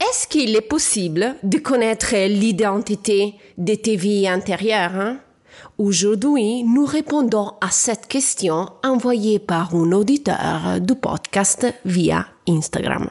Est-ce qu'il est possible de connaître l'identité de tes vies hein? Aujourd'hui, nous répondons à cette question envoyée par un auditeur du podcast via Instagram.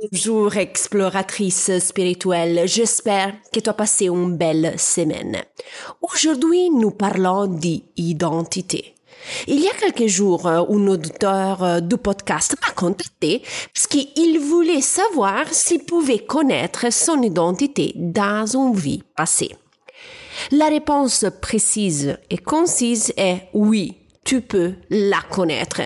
Bonjour exploratrice spirituelle, j'espère que tu as passé une belle semaine. Aujourd'hui, nous parlons d'identité. Il y a quelques jours, un auditeur du podcast m'a contacté parce qu'il voulait savoir s'il pouvait connaître son identité dans une vie passée. La réponse précise et concise est oui, tu peux la connaître.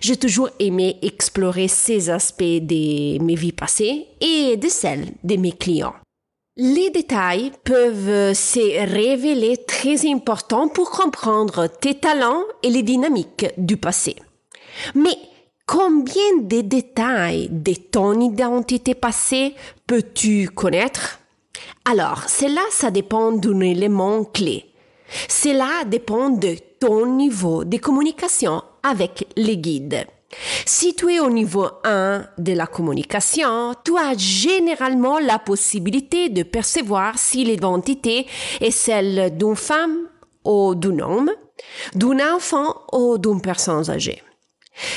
J'ai toujours aimé explorer ces aspects de mes vies passées et de celles de mes clients. Les détails peuvent se révéler très importants pour comprendre tes talents et les dynamiques du passé. Mais combien de détails de ton identité passée peux-tu connaître? Alors, cela, ça dépend d'un élément clé. Cela dépend de ton niveau de communication avec les guides. Si tu es au niveau 1 de la communication, tu as généralement la possibilité de percevoir si l'identité est celle d'une femme ou d'un homme, d'un enfant ou d'une personne âgée.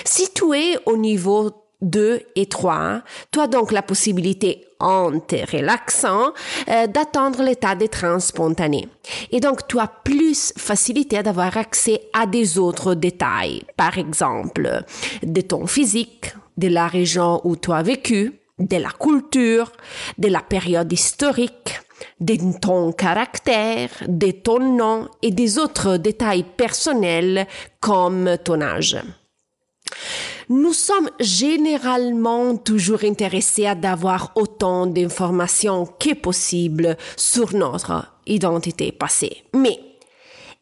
Si tu es au niveau 2 et 3, tu as donc la possibilité en te relaxant euh, d'attendre l'état de trans spontané. Et donc tu as plus facilité d'avoir accès à des autres détails, par exemple de ton physique, de la région où tu as vécu, de la culture, de la période historique, de ton caractère, de ton nom et des autres détails personnels comme ton âge. Nous sommes généralement toujours intéressés à avoir autant d'informations que possible sur notre identité passée. Mais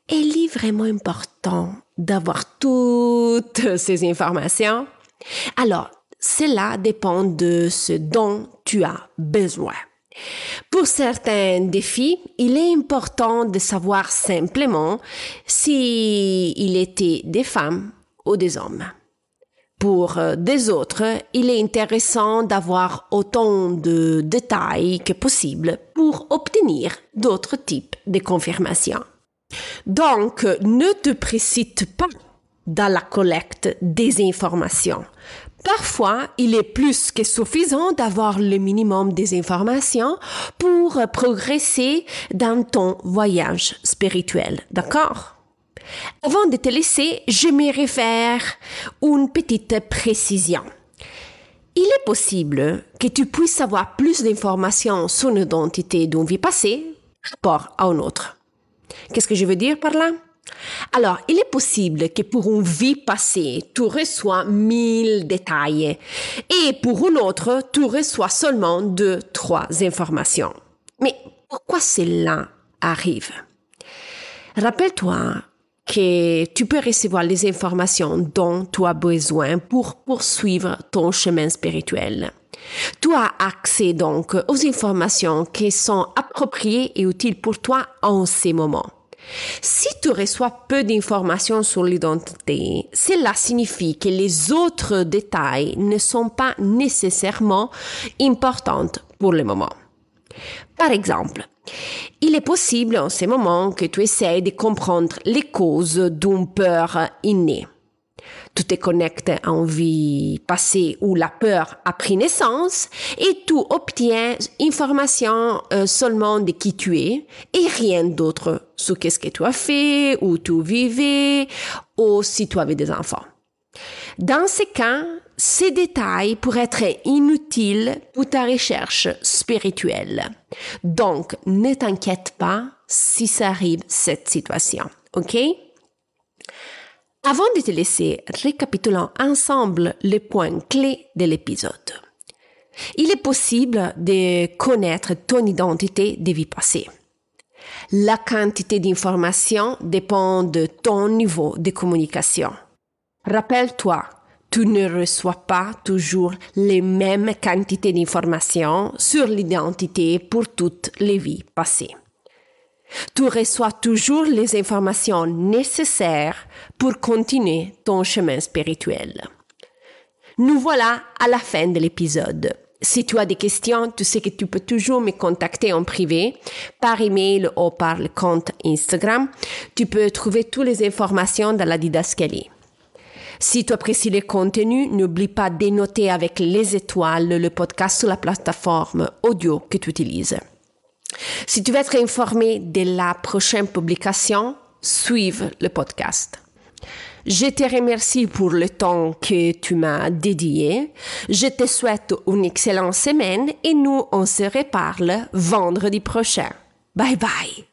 il est vraiment important d'avoir toutes ces informations? Alors, cela dépend de ce dont tu as besoin. Pour certains défis, il est important de savoir simplement si il était des femmes ou des hommes. Pour euh, des autres, il est intéressant d'avoir autant de détails que possible pour obtenir d'autres types de confirmations. Donc, ne te précipite pas dans la collecte des informations. Parfois, il est plus que suffisant d'avoir le minimum des informations pour progresser dans ton voyage spirituel. D'accord? Avant de te laisser, j'aimerais faire une petite précision. Il est possible que tu puisses avoir plus d'informations sur l'identité d'une vie passée rapport à une autre. Qu'est-ce que je veux dire par là? Alors, il est possible que pour une vie passée, tu reçois mille détails et pour une autre, tu reçois seulement deux, trois informations. Mais pourquoi cela arrive? Rappelle-toi que tu peux recevoir les informations dont tu as besoin pour poursuivre ton chemin spirituel. Tu as accès donc aux informations qui sont appropriées et utiles pour toi en ces moments. Si tu reçois peu d'informations sur l'identité, cela signifie que les autres détails ne sont pas nécessairement importants pour le moment. Par exemple, il est possible en ce moment que tu essaies de comprendre les causes d'une peur innée. Tu te connectes à une vie passée où la peur a pris naissance et tu obtiens information euh, seulement de qui tu es et rien d'autre sur qu'est-ce que tu as fait, où tu vivais ou si tu avais des enfants. Dans ces cas, ces détails pourraient être inutiles pour ta recherche spirituelle. Donc, ne t'inquiète pas si ça arrive cette situation. OK? Avant de te laisser, récapitulons ensemble les points clés de l'épisode. il est possible de connaître ton identité de vie passée. La quantité d'informations dépend de ton niveau de communication. Rappelle-toi, tu ne reçois pas toujours les mêmes quantités d'informations sur l'identité pour toutes les vies passées. Tu reçois toujours les informations nécessaires pour continuer ton chemin spirituel. Nous voilà à la fin de l'épisode. Si tu as des questions, tu sais que tu peux toujours me contacter en privé, par email ou par le compte Instagram. Tu peux trouver toutes les informations dans la didascalie. Si tu apprécies le contenu, n'oublie pas de noter avec les étoiles le podcast sur la plateforme audio que tu utilises. Si tu veux être informé de la prochaine publication, suive le podcast. Je te remercie pour le temps que tu m'as dédié. Je te souhaite une excellente semaine et nous on se reparle vendredi prochain. Bye bye.